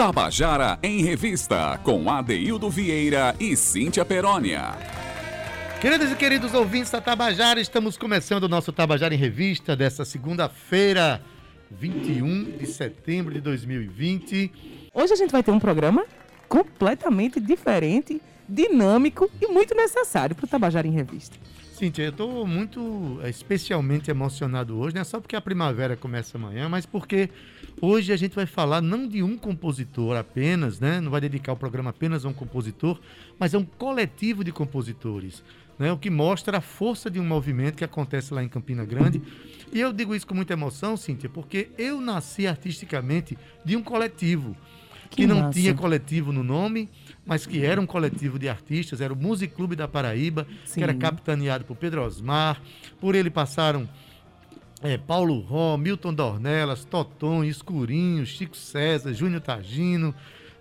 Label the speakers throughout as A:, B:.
A: Tabajara em Revista, com Adeildo Vieira e Cíntia Perónia.
B: Queridos e queridos ouvintes da Tabajara, estamos começando o nosso Tabajara em Revista dessa segunda-feira, 21 de setembro de 2020.
C: Hoje a gente vai ter um programa completamente diferente, dinâmico e muito necessário para o Tabajara em Revista.
B: Cíntia, eu estou muito eh, especialmente emocionado hoje, não é só porque a primavera começa amanhã, mas porque hoje a gente vai falar não de um compositor apenas, né? Não vai dedicar o programa apenas a um compositor, mas a um coletivo de compositores, né? O que mostra a força de um movimento que acontece lá em Campina Grande. E eu digo isso com muita emoção, Cíntia, porque eu nasci artisticamente de um coletivo que, que não massa. tinha coletivo no nome, mas que era um coletivo de artistas, era o Music Clube da Paraíba, Sim. que era capitaneado por Pedro Osmar. Por ele passaram é, Paulo Ró, Milton Dornelas, Toton, Escurinho, Chico César, Júnior Tagino,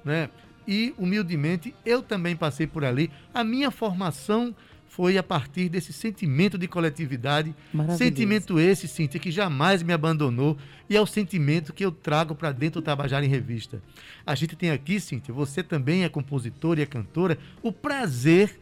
B: né? E, humildemente, eu também passei por ali. A minha formação foi a partir desse sentimento de coletividade. Sentimento esse, Cíntia, que jamais me abandonou e é o sentimento que eu trago para dentro do Tabajara em Revista. A gente tem aqui, Cíntia, você também é compositora e é cantora, o prazer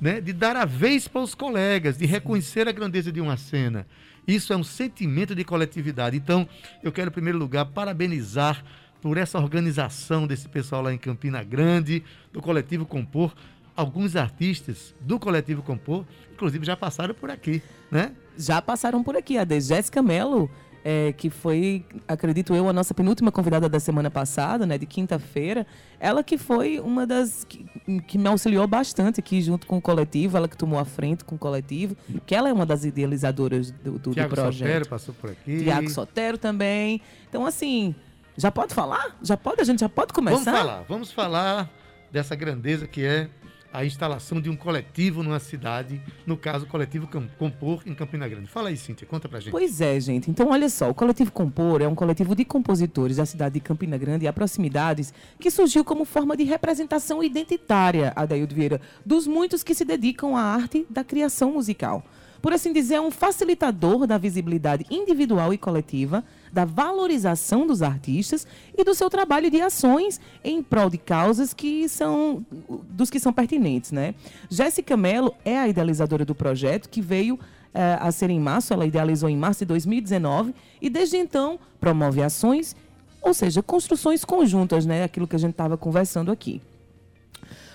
B: né, de dar a vez para os colegas, de reconhecer a grandeza de uma cena. Isso é um sentimento de coletividade. Então, eu quero, em primeiro lugar, parabenizar por essa organização desse pessoal lá em Campina Grande, do Coletivo Compor, alguns artistas do Coletivo Compor, inclusive, já passaram por aqui, né?
C: Já passaram por aqui. A de Jéssica Mello, é, que foi, acredito eu, a nossa penúltima convidada da semana passada, né, de quinta-feira. Ela que foi uma das que, que, me auxiliou bastante aqui junto com o coletivo, ela que tomou a frente com o coletivo, que ela é uma das idealizadoras do, do,
B: Tiago
C: do projeto.
B: Sotero passou por aqui.
C: Tiago Sotero também. Então, assim, já pode falar? Já pode? A gente já pode começar?
B: Vamos falar, vamos falar dessa grandeza que é a instalação de um coletivo numa cidade, no caso, o coletivo Compor em Campina Grande. Fala aí, Cíntia, conta pra gente.
C: Pois é, gente. Então, olha só, o coletivo Compor é um coletivo de compositores da cidade de Campina Grande e proximidades que surgiu como forma de representação identitária, Adaildo Vieira, dos muitos que se dedicam à arte da criação musical por assim dizer, é um facilitador da visibilidade individual e coletiva, da valorização dos artistas e do seu trabalho de ações em prol de causas que são dos que são pertinentes, né? Jéssica Mello é a idealizadora do projeto que veio é, a ser em março, ela idealizou em março de 2019 e desde então promove ações, ou seja, construções conjuntas, né? Aquilo que a gente estava conversando aqui.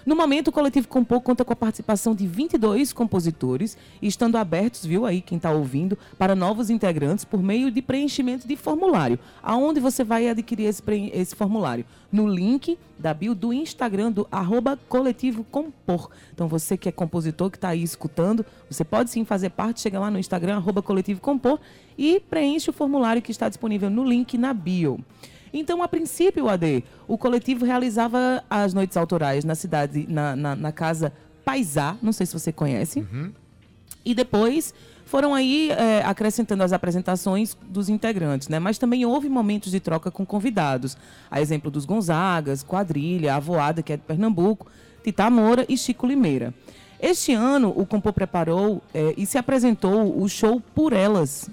C: No momento, o Coletivo Compor conta com a participação de 22 compositores estando abertos, viu aí quem está ouvindo, para novos integrantes por meio de preenchimento de formulário. Aonde você vai adquirir esse, esse formulário? No link da bio do Instagram do arroba Coletivo Compor. Então você que é compositor, que está aí escutando, você pode sim fazer parte, chega lá no Instagram, arroba Coletivo Compor e preenche o formulário que está disponível no link na bio. Então, a princípio, AD, o coletivo realizava as noites autorais na cidade, na, na, na casa Paisá, não sei se você conhece. Uhum. E depois foram aí é, acrescentando as apresentações dos integrantes, né? Mas também houve momentos de troca com convidados. A exemplo dos Gonzagas, Quadrilha, a Voada, que é de Pernambuco, Tita Moura e Chico Limeira. Este ano, o Compô preparou é, e se apresentou o show Por Elas,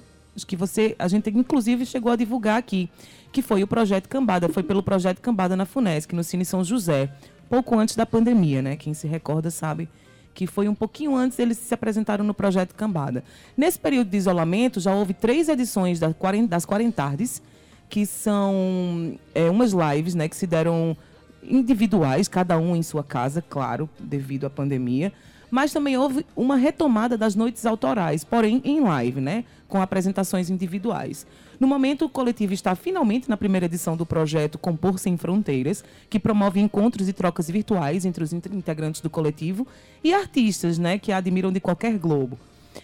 C: que você, a gente inclusive chegou a divulgar aqui que foi o projeto Cambada. Foi pelo projeto Cambada na FUNESC, no Cine São José, pouco antes da pandemia, né? Quem se recorda sabe que foi um pouquinho antes eles se apresentaram no projeto Cambada. Nesse período de isolamento, já houve três edições das Quarentardes, que são é, umas lives né, que se deram individuais, cada um em sua casa, claro, devido à pandemia. Mas também houve uma retomada das noites autorais, porém em live, né? Com apresentações individuais. No momento, o coletivo está finalmente na primeira edição do projeto Compor Sem Fronteiras, que promove encontros e trocas virtuais entre os integrantes do coletivo e artistas, né, que admiram de qualquer globo.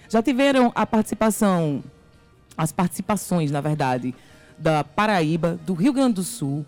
C: Já tiveram a participação, as participações, na verdade, da Paraíba, do Rio Grande do Sul,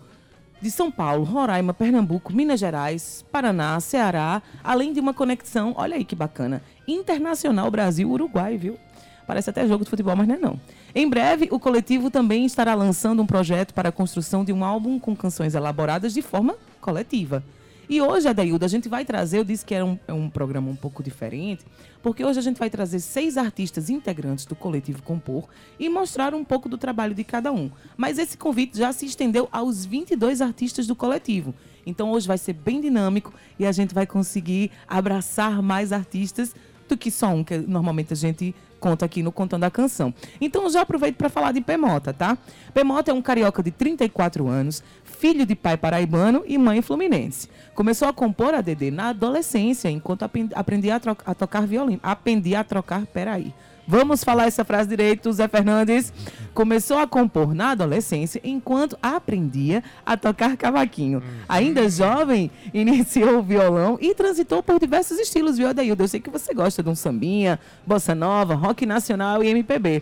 C: de São Paulo, Roraima, Pernambuco, Minas Gerais, Paraná, Ceará, além de uma conexão, olha aí que bacana, internacional Brasil-Uruguai, viu? Parece até jogo de futebol, mas não é não. Em breve, o coletivo também estará lançando um projeto para a construção de um álbum com canções elaboradas de forma coletiva. E hoje, Adaildo, a gente vai trazer, eu disse que era um, é um programa um pouco diferente, porque hoje a gente vai trazer seis artistas integrantes do coletivo Compor e mostrar um pouco do trabalho de cada um. Mas esse convite já se estendeu aos 22 artistas do coletivo. Então hoje vai ser bem dinâmico e a gente vai conseguir abraçar mais artistas do que só um, que normalmente a gente conta aqui no Contando a Canção. Então já aproveito para falar de Pemota, tá? Pemota é um carioca de 34 anos, filho de pai paraibano e mãe fluminense. Começou a compor a DD na adolescência, enquanto aprendia a, a tocar violino. Aprendi a trocar, peraí. Vamos falar essa frase direito, Zé Fernandes. Começou a compor na adolescência enquanto aprendia a tocar cavaquinho. Ainda jovem, iniciou o violão e transitou por diversos estilos, viu, Adaildo? Eu sei que você gosta de um sambinha, bossa nova, rock nacional e MPB.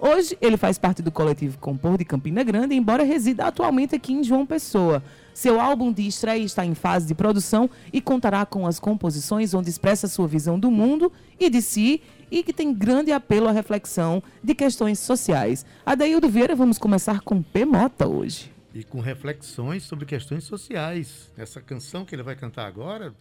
C: Hoje, ele faz parte do coletivo Compor de Campina Grande, embora resida atualmente aqui em João Pessoa. Seu álbum de estreia está em fase de produção e contará com as composições onde expressa sua visão do mundo e de si e que tem grande apelo à reflexão de questões sociais. Adaildo Vieira, vamos começar com P. Mota hoje.
B: E com reflexões sobre questões sociais. Essa canção que ele vai cantar agora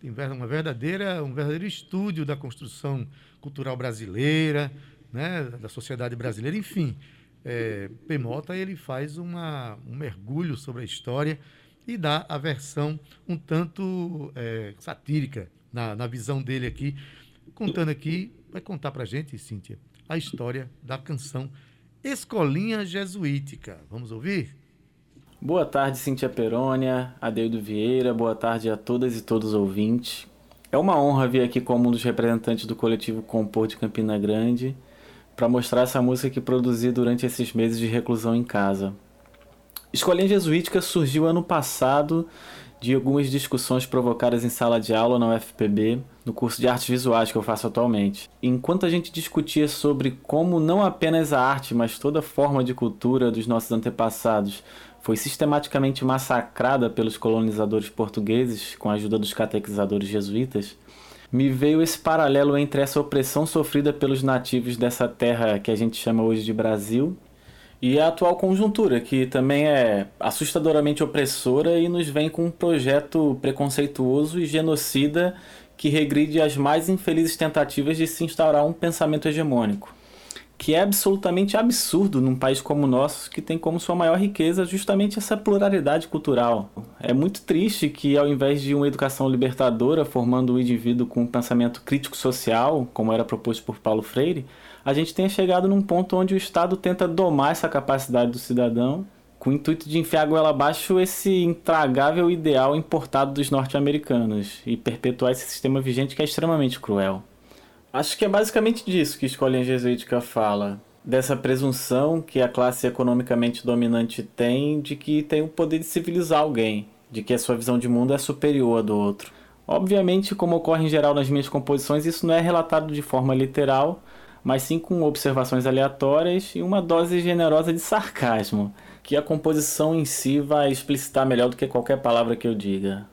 B: tem uma verdadeira, um verdadeiro estúdio da construção cultural brasileira, né, da sociedade brasileira, enfim. É, P. Mota ele faz uma, um mergulho sobre a história e dá a versão um tanto é, satírica na, na visão dele aqui, contando aqui vai contar para gente, Cíntia, a história da canção Escolinha Jesuítica. Vamos ouvir?
D: Boa tarde, Cíntia Perônia, Adeudo Vieira, boa tarde a todas e todos os ouvintes. É uma honra vir aqui como um dos representantes do coletivo Compor de Campina Grande para mostrar essa música que produzi durante esses meses de reclusão em casa. Escolinha Jesuítica surgiu ano passado de algumas discussões provocadas em sala de aula na UFPB, no curso de artes visuais que eu faço atualmente. Enquanto a gente discutia sobre como não apenas a arte, mas toda forma de cultura dos nossos antepassados foi sistematicamente massacrada pelos colonizadores portugueses com a ajuda dos catequizadores jesuítas, me veio esse paralelo entre essa opressão sofrida pelos nativos dessa terra que a gente chama hoje de Brasil e a atual conjuntura, que também é assustadoramente opressora e nos vem com um projeto preconceituoso e genocida que regride as mais infelizes tentativas de se instaurar um pensamento hegemônico. Que é absolutamente absurdo num país como o nosso, que tem como sua maior riqueza justamente essa pluralidade cultural. É muito triste que, ao invés de uma educação libertadora formando o indivíduo com um pensamento crítico social, como era proposto por Paulo Freire, a gente tenha chegado num ponto onde o Estado tenta domar essa capacidade do cidadão com o intuito de enfiar a goela abaixo esse intragável ideal importado dos norte-americanos e perpetuar esse sistema vigente que é extremamente cruel. Acho que é basicamente disso que a Escolinha Jesuítica fala, dessa presunção que a classe economicamente dominante tem de que tem o poder de civilizar alguém, de que a sua visão de mundo é superior à do outro. Obviamente, como ocorre em geral nas minhas composições, isso não é relatado de forma literal, mas sim com observações aleatórias e uma dose generosa de sarcasmo, que a composição em si vai explicitar melhor do que qualquer palavra que eu diga.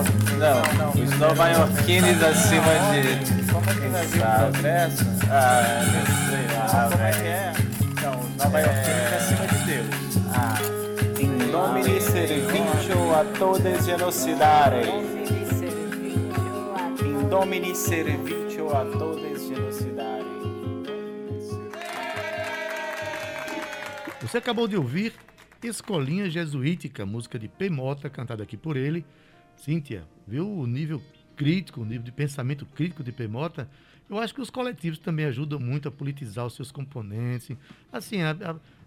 D: Tudo. Não, os nova-iorquinos acima de.
E: Como é que vir o progresso?
D: Ah, não sei lá,
E: Como é que é? Então, os nova-iorquinos acima de Deus.
D: Ah, in nomine servitio a todes genocidare. In domini servitio a todes genocidare.
B: Você acabou de ouvir Escolinha Jesuítica, música de P. Mota, cantada aqui por ele. Cíntia, viu o nível crítico, o nível de pensamento crítico de P. Mota? Eu acho que os coletivos também ajudam muito a politizar os seus componentes, assim, a,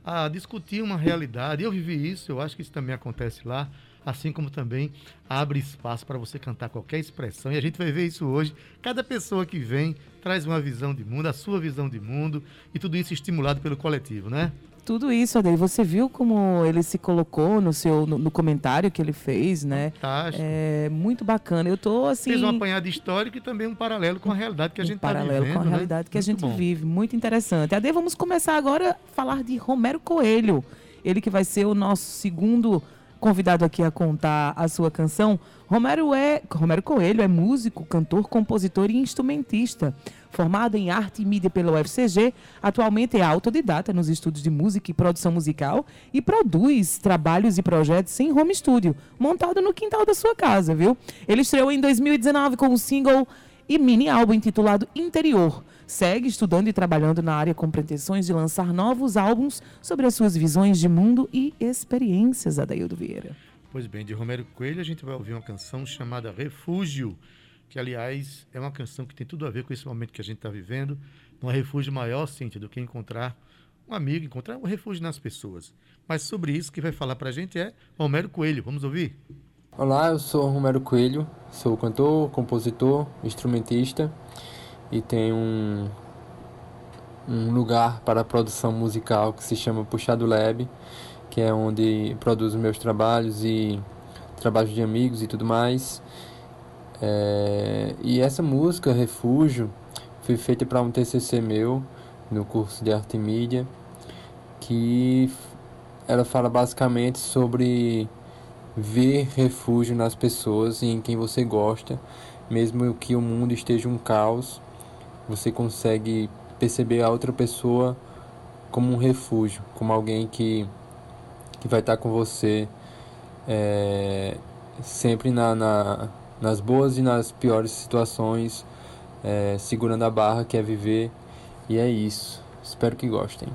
B: a- a discutir uma realidade. Eu vivi isso, eu acho que isso também acontece lá, assim como também abre espaço para você cantar qualquer expressão. E a gente vai ver isso hoje. Cada pessoa que vem traz uma visão de mundo, a sua visão de mundo, e tudo isso estimulado pelo coletivo, né?
C: Tudo isso, Adair, você viu como ele se colocou no seu no, no comentário que ele fez, né?
B: Fantástico.
C: É muito bacana. Eu tô assim
B: Fez um apanhado histórico e também um paralelo com a realidade que a
C: um
B: gente está
C: paralelo
B: vivendo.
C: com a
B: né?
C: realidade que a gente
B: bom.
C: vive. Muito interessante. Ade, vamos começar agora a falar de Romero Coelho. Ele que vai ser o nosso segundo convidado aqui a contar a sua canção. Romero é Romero Coelho é músico, cantor, compositor e instrumentista. Formado em arte e mídia pela UFCG, atualmente é autodidata nos estudos de música e produção musical e produz trabalhos e projetos em home studio, montado no quintal da sua casa, viu? Ele estreou em 2019 com o single e mini álbum intitulado Interior. Segue estudando e trabalhando na área com pretensões de lançar novos álbuns sobre as suas visões de mundo e experiências, Adaildo Vieira.
B: Pois bem, de Romero Coelho a gente vai ouvir uma canção chamada Refúgio, que aliás é uma canção que tem tudo a ver com esse momento que a gente está vivendo. É refúgio maior, Cíntia, do que encontrar um amigo, encontrar um refúgio nas pessoas. Mas sobre isso que vai falar pra gente é Romero Coelho. Vamos ouvir?
F: Olá, eu sou Romero Coelho, sou cantor, compositor, instrumentista e tenho um, um lugar para produção musical que se chama Puxado Lab, que é onde produzo meus trabalhos e trabalhos de amigos e tudo mais. É, e essa música, Refúgio, foi feita para um TCC meu no curso de arte e mídia, que ela fala basicamente sobre ver refúgio nas pessoas e em quem você gosta, mesmo que o mundo esteja um caos, você consegue perceber a outra pessoa como um refúgio, como alguém que, que vai estar com você é, sempre na, na- nas boas e nas piores situações, é, segurando a barra, que é viver, e é isso. Espero que gostem.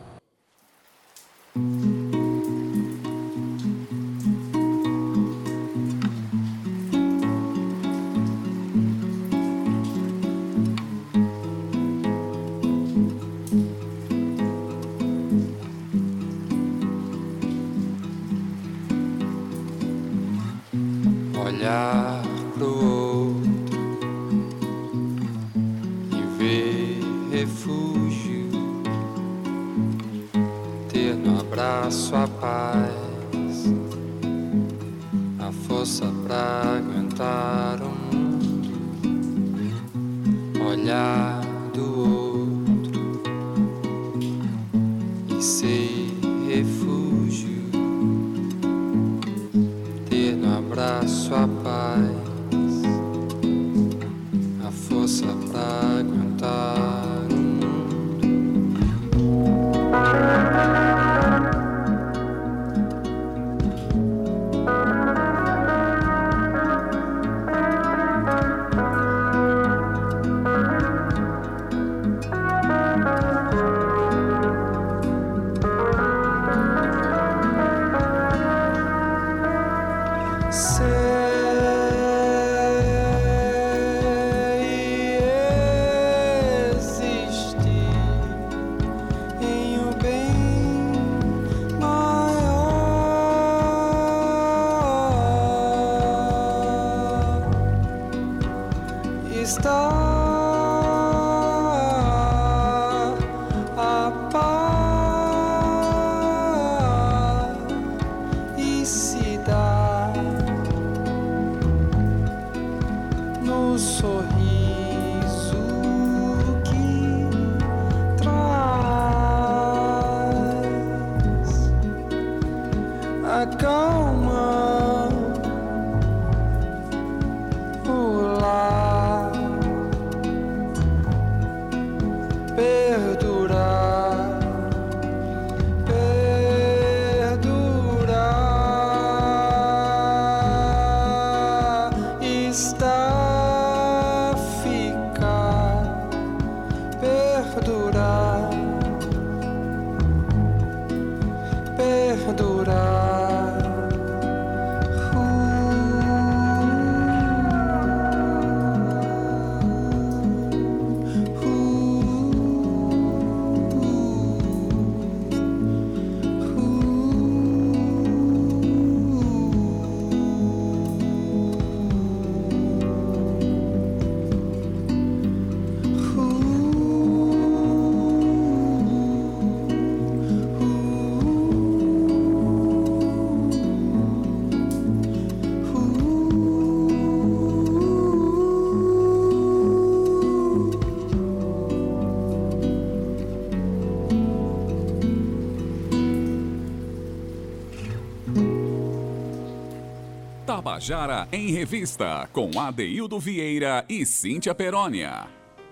A: Tabajara em Revista, com Adeildo Vieira e Cíntia Perónia.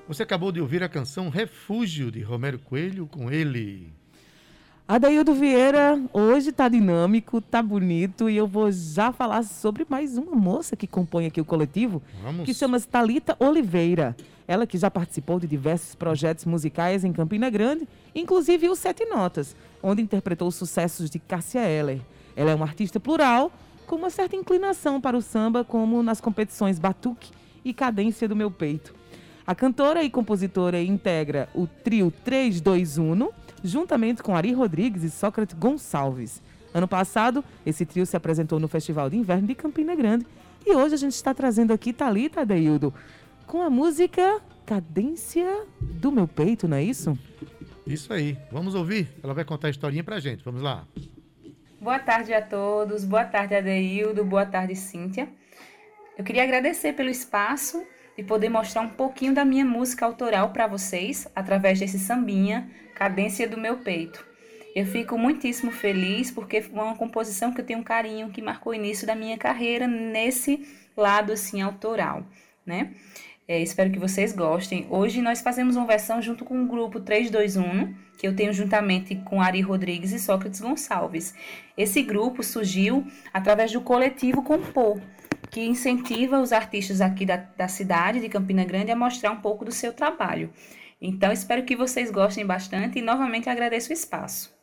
B: Você acabou de ouvir a canção Refúgio, de Romero Coelho, com ele.
C: Adaildo Vieira, hoje tá dinâmico, tá bonito e eu vou já falar sobre mais uma moça que compõe aqui o coletivo,
B: Vamos.
C: que chama-se Talita Oliveira. Ela que já participou de diversos projetos musicais em Campina Grande, inclusive o Sete Notas, onde interpretou sucessos de Cássia Eller. Ela é uma artista plural, com uma certa inclinação para o samba, como nas competições Batuque e Cadência do Meu Peito. A cantora e compositora integra o trio 321, juntamente com Ari Rodrigues e Sócrates Gonçalves. Ano passado, esse trio se apresentou no Festival de Inverno de Campina Grande e hoje a gente está trazendo aqui Thalita Adeildo com a música Cadência do Meu Peito, não é isso?
B: Isso aí. Vamos ouvir? Ela vai contar a historinha pra gente. Vamos lá.
G: Boa tarde a todos, boa tarde Adeildo, boa tarde Cíntia. Eu queria agradecer pelo espaço e poder mostrar um pouquinho da minha música autoral para vocês através desse sambinha, Cadência do Meu Peito. Eu fico muitíssimo feliz porque foi uma composição que eu tenho um carinho, que marcou o início da minha carreira nesse lado assim autoral, né? É, espero que vocês gostem. Hoje nós fazemos uma versão junto com o grupo 321, que eu tenho juntamente com Ari Rodrigues e Sócrates Gonçalves. Esse grupo surgiu através do coletivo Compor, que incentiva os artistas aqui da, da cidade de Campina Grande a mostrar um pouco do seu trabalho. Então, espero que vocês gostem bastante e novamente agradeço o espaço.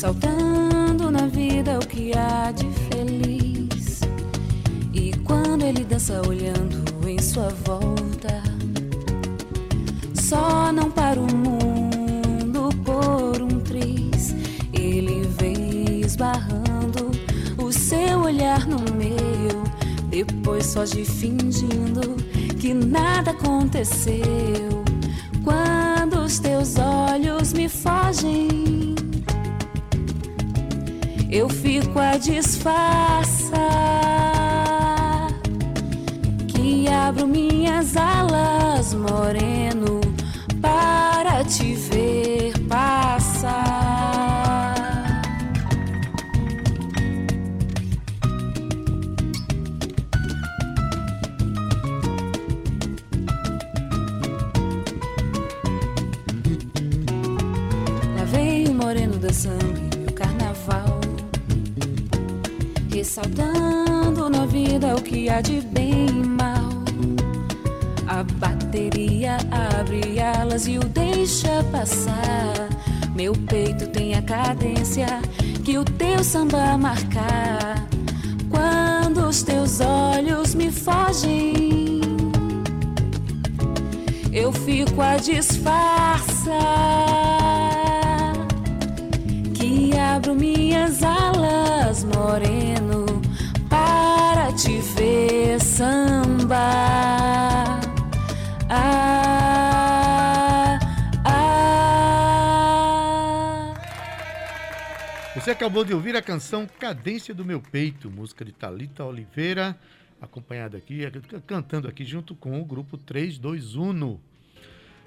H: Ressaltando na vida o que há de feliz. E quando ele dança olhando em sua volta, só não para o mundo por um triz. Ele veio esbarrando o seu olhar no meu, depois de fingindo que nada aconteceu. Quando os teus olhos me fogem, eu fico a disfarçar que abro minhas alas, moreno, para te ver ressaltando na vida o que há de bem e mal. A bateria abre alas e o deixa passar. Meu peito tem a cadência que o teu samba marcar. Quando os teus olhos me fogem, eu fico a disfarçar que abro minhas alas,
B: Você acabou de ouvir a canção Cadência do Meu Peito, música de Talita Oliveira, acompanhada aqui, cantando aqui junto com o grupo 321.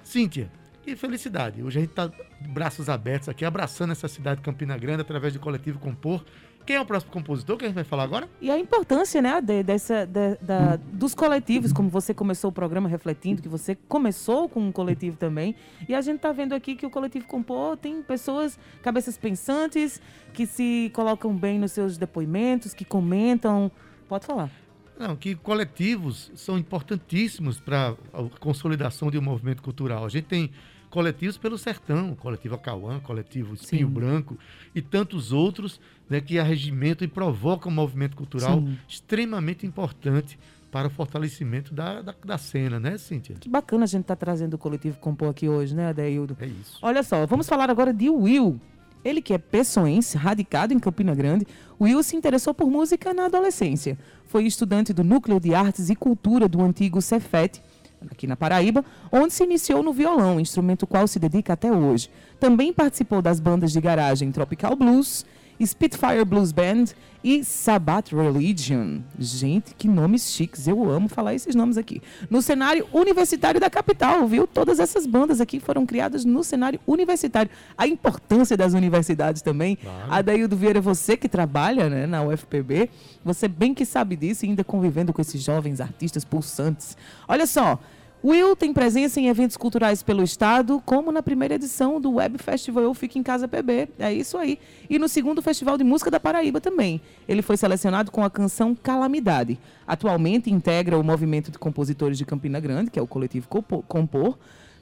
B: Cíntia, que felicidade. Hoje a gente está braços abertos aqui, abraçando essa cidade de Campina Grande através do coletivo Compor. Quem é o próximo compositor que a gente vai falar agora?
C: E a importância, né, Ade, dessa, da- da- dos coletivos, como você começou o programa refletindo, que você começou com um coletivo também. E a gente tá vendo aqui que o coletivo Compor tem pessoas, cabeças pensantes, que se colocam bem nos seus depoimentos, que comentam. Pode falar.
B: Não, que coletivos são importantíssimos para a consolidação de um movimento cultural. A gente tem coletivos pelo sertão, coletivo Acauã, coletivo Espinho
C: Sim.
B: Branco e tantos outros né, que arregimentam e provocam um movimento cultural
C: Sim.
B: extremamente importante para o fortalecimento da, da, da cena, né, Cíntia?
C: Que bacana a gente estar trazendo o coletivo Compor aqui hoje, né, Adeildo?
B: É isso.
C: Olha só, vamos falar agora de Will. Ele que é pessoense, radicado em Campina Grande, Will se interessou por música na adolescência. Foi estudante do Núcleo de Artes e Cultura do antigo Cefet, aqui na Paraíba, onde se iniciou no violão, instrumento qual se dedica até hoje. Também participou das bandas de garagem Tropical Blues, Spitfire Blues Band e Sabbath Religion. Gente, que nomes chiques. Eu amo falar esses nomes aqui. No cenário universitário da capital, viu? Todas essas bandas aqui foram criadas no cenário universitário. A importância das universidades também. Adaildo Vieira, você que trabalha né, na UFPB, você bem que sabe disso e ainda convivendo com esses jovens artistas pulsantes. Olha só, Will tem presença em eventos culturais pelo estado, como na primeira edição do Web Festival Eu Fico em Casa PB. É isso aí. E no segundo Festival de Música da Paraíba também. Ele foi selecionado com a canção Calamidade. Atualmente integra o movimento de compositores de Campina Grande, que é o coletivo Compo- Compor,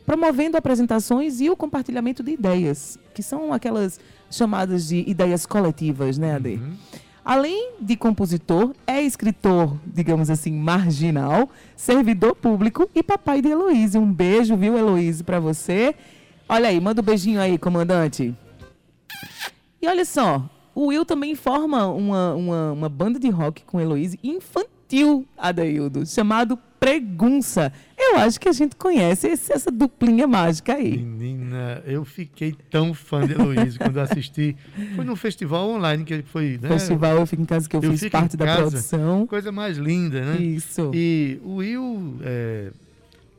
C: promovendo apresentações e o compartilhamento de ideias, que são aquelas chamadas de ideias coletivas, né, Ade? Além de compositor, é escritor, digamos assim, marginal, servidor público e papai de Heloíse. Um beijo, viu, Heloíse, pra você. Olha aí, manda um beijinho aí, comandante. E olha só, o Will também forma uma, uma, uma banda de rock com Heloíse infantil, Adaildo, chamado Pregunça. Eu acho que a gente conhece esse- essa duplinha mágica aí.
B: Menina, eu fiquei tão fã de Heloísa quando assisti. Foi num festival online que foi, né?
C: Festival Eu Fico em Casa, que eu,
B: Eu
C: fiz parte da
B: Casa.
C: produção.
B: Coisa mais linda, né?
C: Isso.
B: E o Will, é,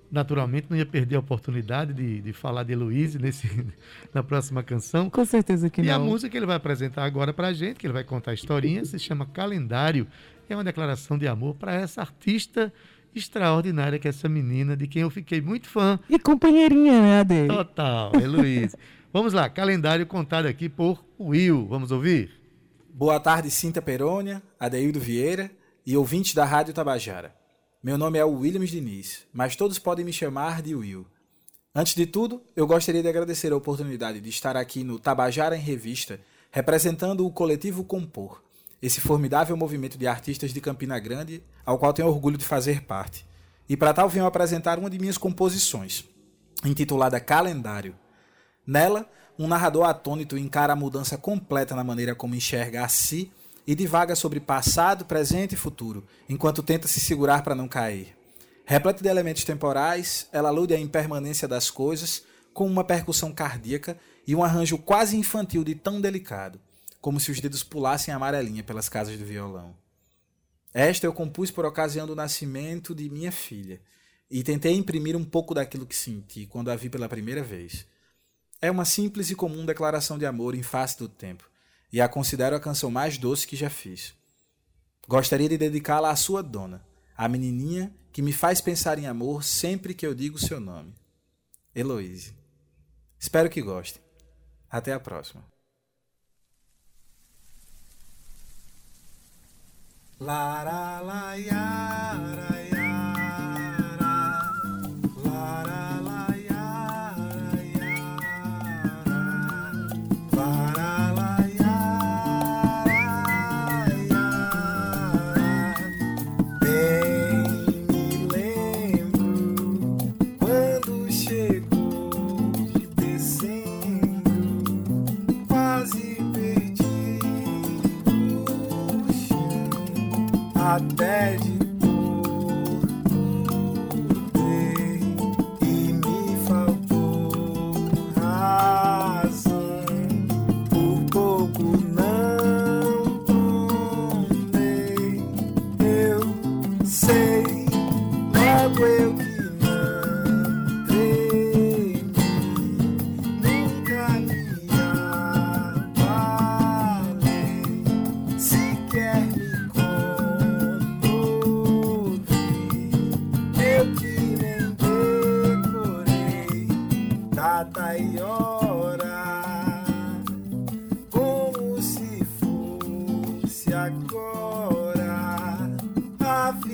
B: naturalmente, não ia perder a oportunidade de, de falar de Heloísa nesse, na próxima canção.
C: Com certeza que
B: e
C: não.
B: a música que ele vai apresentar agora pra gente, que ele vai contar a historinha, se chama Calendário. É uma declaração de amor para essa artista extraordinária que é essa menina, de quem eu fiquei muito fã.
C: E companheirinha, né, Ade?
B: Total, Heloísa. Vamos lá, calendário contado aqui por Will. Vamos ouvir?
I: Boa tarde, Cinta Perônia, Adeildo Vieira e ouvintes da Rádio Tabajara. Meu nome é Williams Diniz, mas todos podem me chamar de Will. Antes de tudo, eu gostaria de agradecer a oportunidade de estar aqui no Tabajara em Revista, representando o coletivo Compor, esse formidável movimento de artistas de Campina Grande, ao qual tenho orgulho de fazer parte. E para tal venho apresentar uma de minhas composições. intitulada Calendário. Nela, um narrador atônito encara a mudança completa na maneira como enxerga a si e divaga sobre passado, presente e futuro, enquanto tenta se segurar para não cair. Repleta de elementos temporais, ela alude à impermanência das coisas com uma percussão cardíaca e um arranjo quase infantil de tão delicado, como se os dedos pulassem amarelinha pelas casas do violão. Esta eu compus por ocasião do nascimento de minha filha, e tentei imprimir um pouco daquilo que senti quando a vi pela primeira vez. É uma simples e comum declaração de amor em face do tempo, e a considero a canção mais doce que já fiz. Gostaria de dedicá-la à sua dona, a menininha que me faz pensar em amor sempre que eu digo seu nome. Heloise. Espero que gostem. Até a próxima.
J: La la la ya até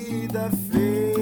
J: vida fez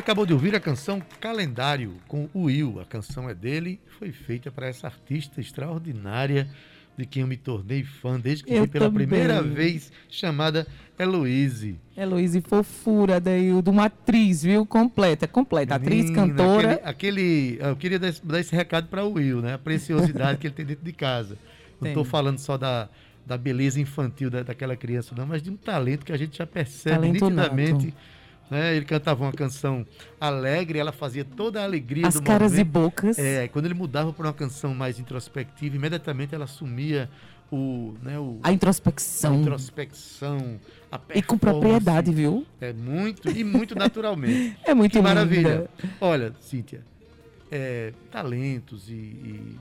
B: Você acabou de ouvir a canção Calendário com o Will. A canção é dele, foi feita para essa artista extraordinária de quem eu me tornei fã desde que
C: Eu
B: vi pela
C: também.
B: primeira vez, chamada Heloise.
C: Heloíse Fofura, Deildo, uma atriz, viu? Completa, completa. Atriz,
B: Menina,
C: cantora.
B: Aquele, aquele- eu queria dar esse, dar esse recado para o Will, né? A preciosidade que ele tem dentro de casa. Não estou falando só da, da beleza infantil da, daquela criança, não, mas de um talento que a gente já percebe
C: Talento
B: nitidamente.
C: nato.
B: Né? Ele cantava uma canção alegre, ela fazia toda a alegria
C: As
B: do
C: caras e bocas.
B: É, quando ele mudava para uma canção mais introspectiva, imediatamente ela assumia o, né, o
C: A introspecção.
B: a introspecção, a
C: E com propriedade, viu?
B: É muito e muito naturalmente.
C: É muito
B: que maravilha. Olha, Cíntia, é, talentos e, e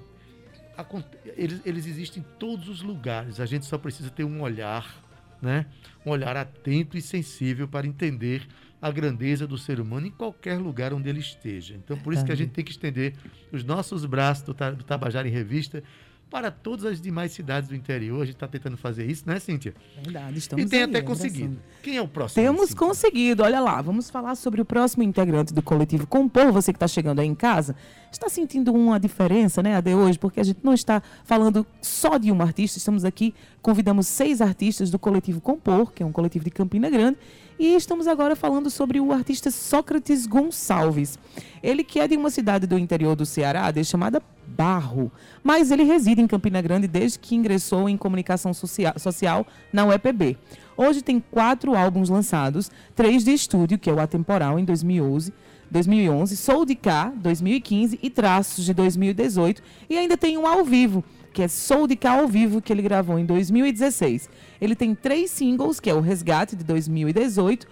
B: eles, eles existem em todos os lugares. A gente só precisa ter um olhar, né? Um olhar atento e sensível para entender a grandeza do ser humano em qualquer lugar onde ele esteja. Então, por isso que a gente tem que estender os nossos braços do Tabajara em Revista para todas as demais cidades do interior. A gente está tentando fazer isso, né, Cíntia?
C: Verdade, estamos
B: e tem até
C: abraçando.
B: conseguido. Quem é o próximo?
C: Temos
B: Cíntia?
C: conseguido, olha lá, vamos falar sobre o próximo integrante do coletivo Compor. Você que está chegando aí em casa, está sentindo uma diferença, né, de hoje, porque a gente não está falando só de uma artista, estamos aqui, convidamos seis artistas do coletivo Compor, que é um coletivo de Campina Grande, e estamos agora falando sobre o artista Sócrates Gonçalves. Ele que é de uma cidade do interior do Ceará, chamada Barro, mas ele reside em Campina Grande desde que ingressou em comunicação socia- social na UEPB. Hoje tem quatro álbuns lançados, três de estúdio, que é o Atemporal, em 2011, 2011, Sou de Cá, 2015 e Traços, de 2018. E ainda tem um ao vivo, que é Sou de Cá ao vivo, que ele gravou em 2016. Ele tem três singles, que é o Resgate, de 2018,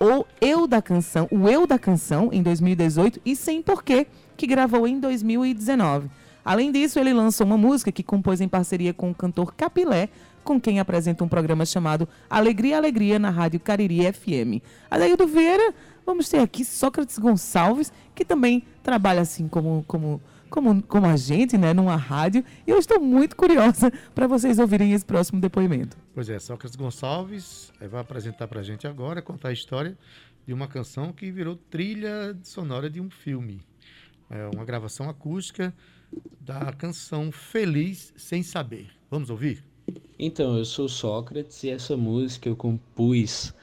C: o Eu da Canção, o Eu da Canção, em 2018, e Sem Porquê, que gravou em 2019. Além disso, ele lançou uma música que compôs em parceria com o cantor Capilé, com quem apresenta um programa chamado Alegria Alegria na Rádio Cariri FM. Adaildo Vieira, vamos ter aqui Sócrates Gonçalves, que também trabalha assim como, como, como, como a gente, né, numa rádio. E eu estou muito curiosa para vocês ouvirem esse próximo depoimento.
B: Pois é, Sócrates Gonçalves eh, vai apresentar pra gente agora, contar a história de uma canção que virou trilha sonora de um filme. É uma gravação acústica da canção Feliz Sem Saber. Vamos ouvir?
K: Então, eu sou Sócrates e essa música eu compus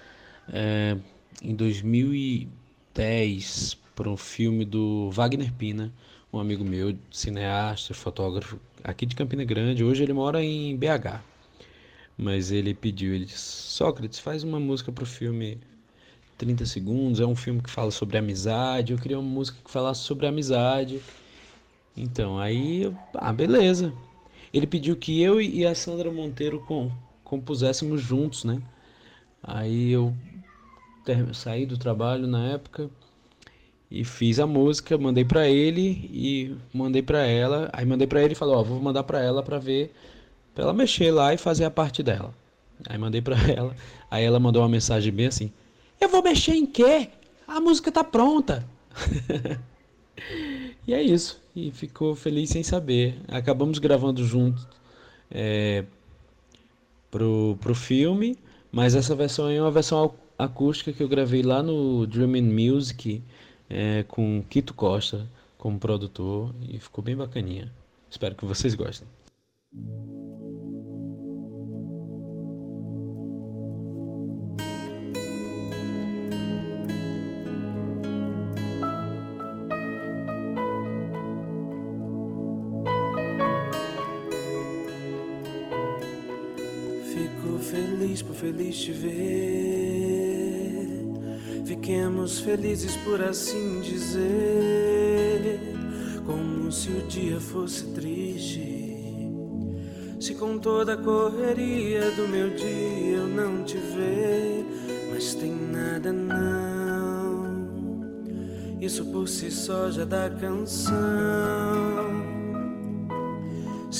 K: eh, em 2010 para um filme do Wagner Pina, um amigo meu, cineasta, fotógrafo aqui de Campina Grande. Hoje ele mora em BH. Mas ele pediu, ele disse, Sócrates, faz uma música para o filme 30 segundos, é um filme que fala sobre amizade, eu queria uma música que falasse sobre amizade. Então, aí, ah, beleza. Ele pediu que eu e a Sandra Monteiro com, compuséssemos juntos, né? Aí eu ter- saí do trabalho na época e fiz a música, mandei pra ele e mandei pra ela. Aí mandei pra ele e falou, ó, vou mandar pra ela pra ver, pra ela mexer lá e fazer a parte dela. Aí mandei pra ela, aí ela mandou uma mensagem bem assim: "Eu vou mexer em quê? A música tá pronta". E é isso. E ficou feliz sem saber. Acabamos gravando junto é, pro, pro filme, mas essa versão aí é uma versão acústica que eu gravei lá no Dream and Music é, com Quito Costa como produtor e ficou bem bacaninha. Espero que vocês gostem.
L: Feliz te ver. Fiquemos felizes por assim dizer. Como se o dia fosse triste. Se com toda a correria do meu dia eu não te ver, mas tem nada não. Isso por si só já dá canção.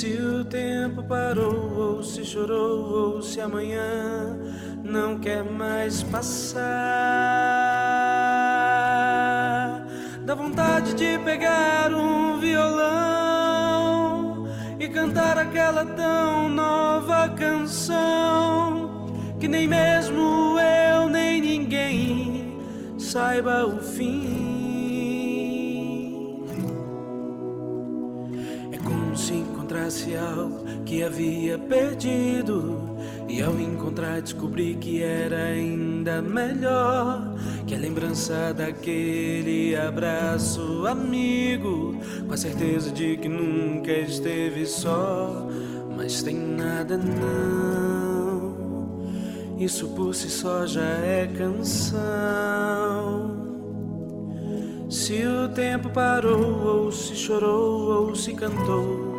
L: Se o tempo parou, ou se chorou, ou se amanhã não quer mais passar, dá vontade de pegar um violão e cantar aquela tão nova canção que nem mesmo eu nem ninguém saiba o fim. Algo que havia perdido. E ao encontrar, descobri que era ainda melhor que a lembrança daquele abraço amigo. Com a certeza de que nunca esteve só, mas tem nada não. Isso por si só já é canção. Se o tempo parou, ou se chorou, ou se cantou,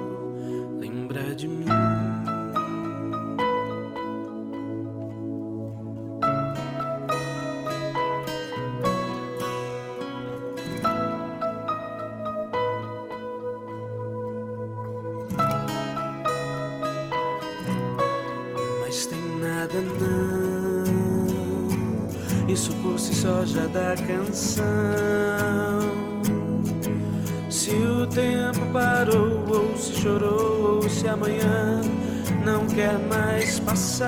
L: mais passar.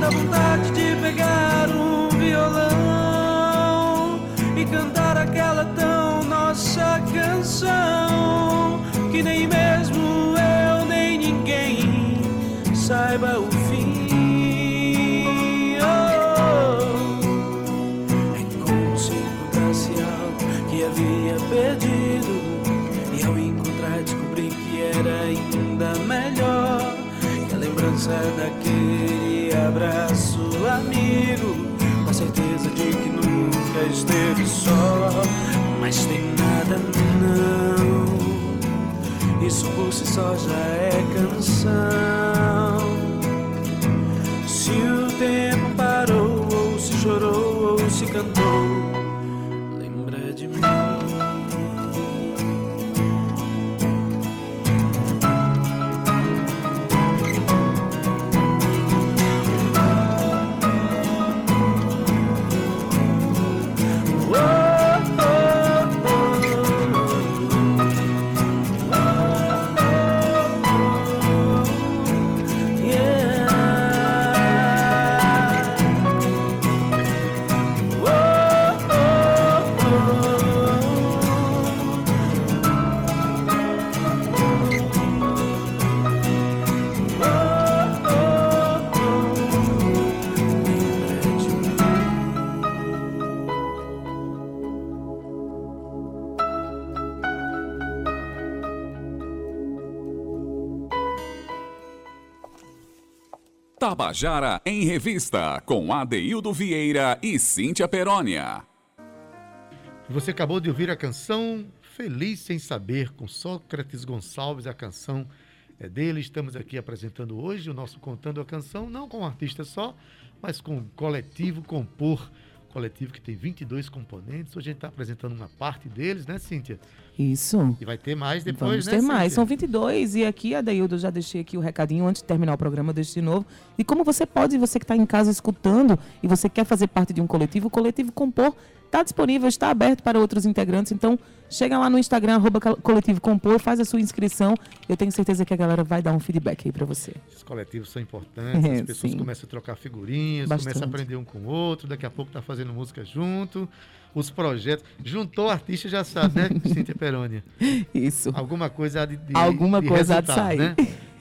L: Dá vontade de pegar um violão e cantar aquela tão nossa canção que nem mesmo eu nem ninguém saiba o que a lembrança daquele abraço amigo, com a certeza de que nunca esteve só, mas tem nada não. Isso por si só já é canção. Se o tempo parou, ou se chorou, ou se cantou,
A: Tabajara em Revista, com Adeildo Vieira e Cíntia Perónia.
B: Você acabou de ouvir a canção Feliz Sem Saber, com Sócrates Gonçalves. A canção é dele. Estamos aqui apresentando hoje o nosso Contando a Canção, não com um artista só, mas com o coletivo Compor. Coletivo que tem 22 componentes. Hoje a gente está apresentando uma parte deles, né, Cíntia?
C: Isso.
B: E vai ter mais depois,
C: Vamos
B: né?
C: ter mais. São 22. E aqui, Adaildo, eu já deixei aqui o recadinho antes de terminar o programa, eu deixo de novo. E como você pode, você que está em casa escutando e você quer fazer parte de um coletivo, o Coletivo Compor está disponível, está aberto para outros integrantes. Então, chega lá no Instagram, arroba Coletivo Compor, faz a sua inscrição. Eu tenho certeza que a galera vai dar um feedback aí para você.
B: Esses coletivos são importantes,
C: É,
B: as pessoas
C: sim.
B: começam a trocar figurinhas,
C: Bastante.
B: começam a aprender um com o outro, daqui a pouco tá fazendo música junto, os projetos. Juntou artista, já sabe, né, Cíntia Perônia?
C: Isso.
B: Alguma coisa há de, de
C: Alguma
B: de
C: coisa há de sair.
B: Né?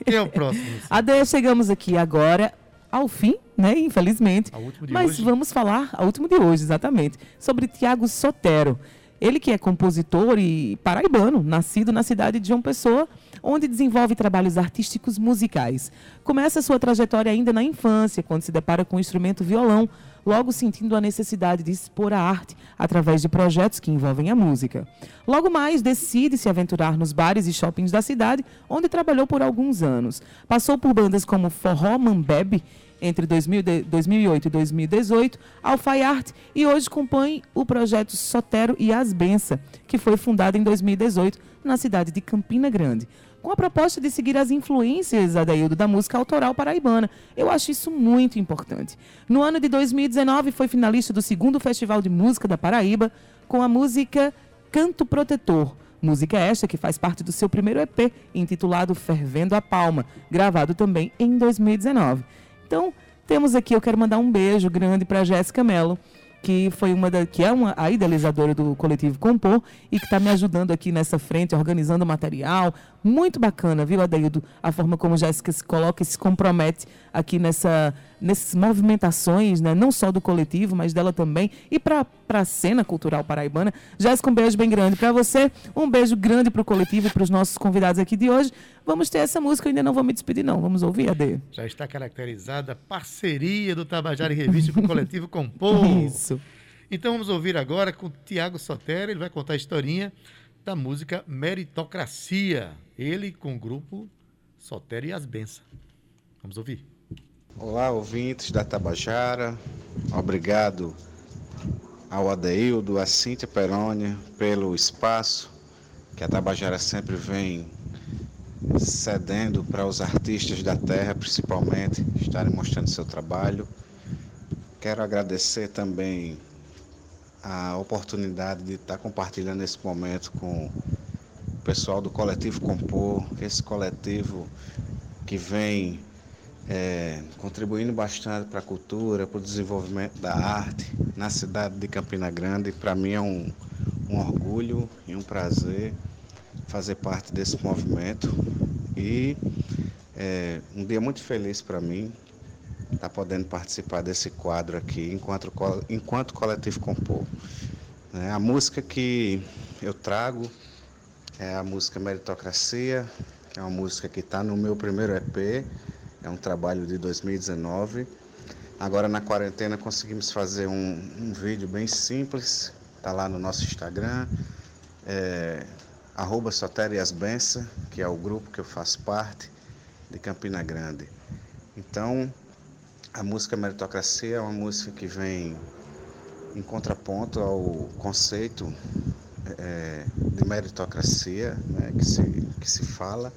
B: Quem é o próximo? Cíntia?
C: Ade, chegamos aqui agora ao fim, né? Infelizmente. Mas
B: hoje.
C: vamos falar, ao último de hoje, exatamente, sobre Tiago Sotero. Ele que é compositor e paraibano, nascido na cidade de João Pessoa, onde desenvolve trabalhos artísticos musicais. Começa sua trajetória ainda na infância, quando se depara com o instrumento violão, logo sentindo a necessidade de expor a arte através de projetos que envolvem a música. Logo mais, decide se aventurar nos bares e shoppings da cidade, onde trabalhou por alguns anos. Passou por bandas como Forró Mambebe, entre 2000 de- 2008 e 2018, Alfaiate e hoje compõe o projeto Sotero e As Bença, que foi fundado em 2018 na cidade de Campina Grande. Com a proposta de seguir as influências, Adaildo, da música autoral paraibana. Eu acho isso muito importante. No ano de 2019, foi finalista do segundo Festival de Música da Paraíba, com a música Canto Protetor. Música esta que faz parte do seu primeiro EP, intitulado Fervendo a Palma, gravado também em 2019. Então, temos aqui, eu quero mandar um beijo grande para Jéssica Mello, que foi uma da, que é uma, a idealizadora do coletivo Compor e que está me ajudando aqui nessa frente, organizando material. Muito bacana, viu, Adaildo? A forma como Jéssica se coloca e se compromete aqui nessa, nessas movimentações, né? não só do coletivo, mas dela também, e para a cena cultural paraibana. Jéssica, um beijo bem grande para você, um beijo grande para o coletivo e para os nossos convidados aqui de hoje. Vamos ter essa música, eu ainda não vou me despedir, não. Vamos ouvir, Ade?
B: Já está caracterizada a parceria do Tabajara em Revista com o coletivo Compor.
C: Isso.
B: Então vamos ouvir agora com o Tiago Sotero, ele vai contar a historinha da música Meritocracia. Ele com o grupo Sotero e as Benças. Vamos ouvir.
M: Olá, ouvintes da Tabajara. Obrigado ao Adeildo, à Cíntia Perônia pelo espaço que a Tabajara sempre vem cedendo para os artistas da terra, principalmente, estarem mostrando seu trabalho. Quero agradecer também a oportunidade de estar compartilhando esse momento com pessoal do Coletivo Compor, esse coletivo que vem é, contribuindo bastante para a cultura, para o desenvolvimento da arte na cidade de Campina Grande. Para mim é um, um orgulho e um prazer fazer parte desse movimento e é, um dia muito feliz para mim estar tá podendo participar desse quadro aqui enquanto, enquanto coletivo compor. É, a música que eu trago é a música Meritocracia, que é uma música que está no meu primeiro EP, é um trabalho de 2019. Agora na quarentena conseguimos fazer um, um vídeo bem simples, está lá no nosso Instagram, é, arroba Bença, que é o grupo que eu faço parte, de Campina Grande. Então, a música Meritocracia é uma música que vem em contraponto ao conceito é, de meritocracia né, que, se, que se fala,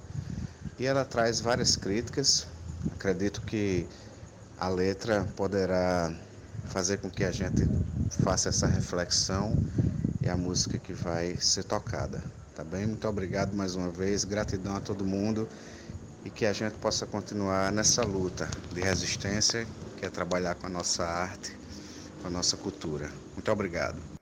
M: e ela traz várias críticas. Acredito que a letra poderá fazer com que a gente faça essa reflexão e a música que vai ser tocada. Tá bem? Muito obrigado mais uma vez, gratidão a todo mundo e que a gente possa continuar nessa luta de resistência, que é trabalhar com a nossa arte, com a nossa cultura. Muito obrigado.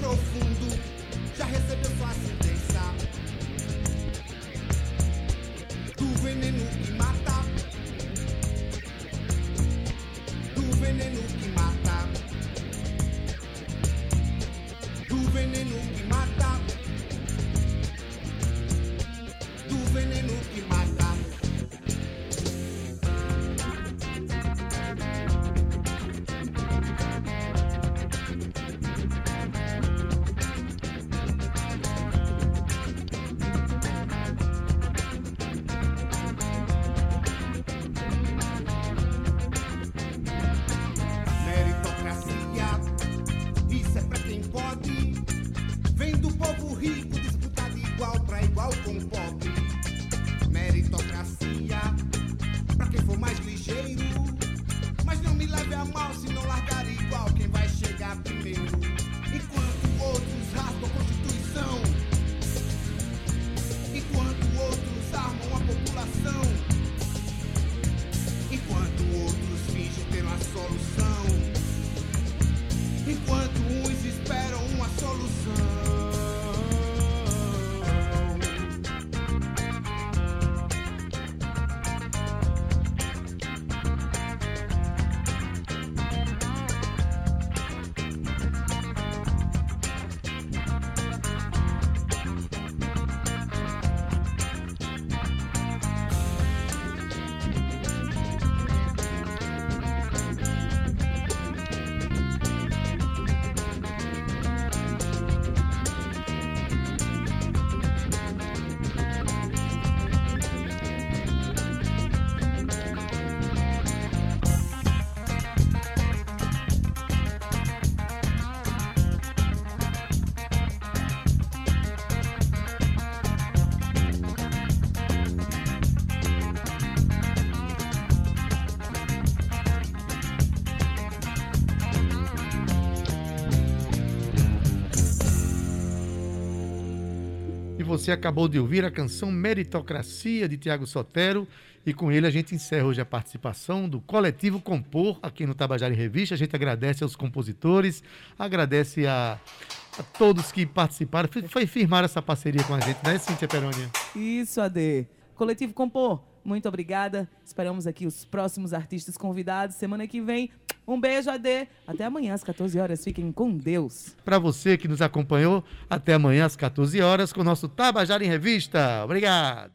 M: profundo. Já recebeu sua acidez.
B: Você acabou de ouvir a canção Meritocracia de Tiago Sotero. E com ele a gente encerra hoje a participação do Coletivo Compor aqui no Tabajara em Revista. A gente agradece aos compositores, agradece a, a todos que participaram, foi, firmar essa parceria com a gente, né, Cíntia Perônia?
C: Isso, Ade. Coletivo Compor, muito obrigada. Esperamos aqui os próximos artistas convidados semana que vem. Um beijo, Ade. Até amanhã às 14 horas. Fiquem com Deus.
B: Para você que nos acompanhou, até amanhã às 14 horas com o nosso Tabajara em Revista. Obrigado.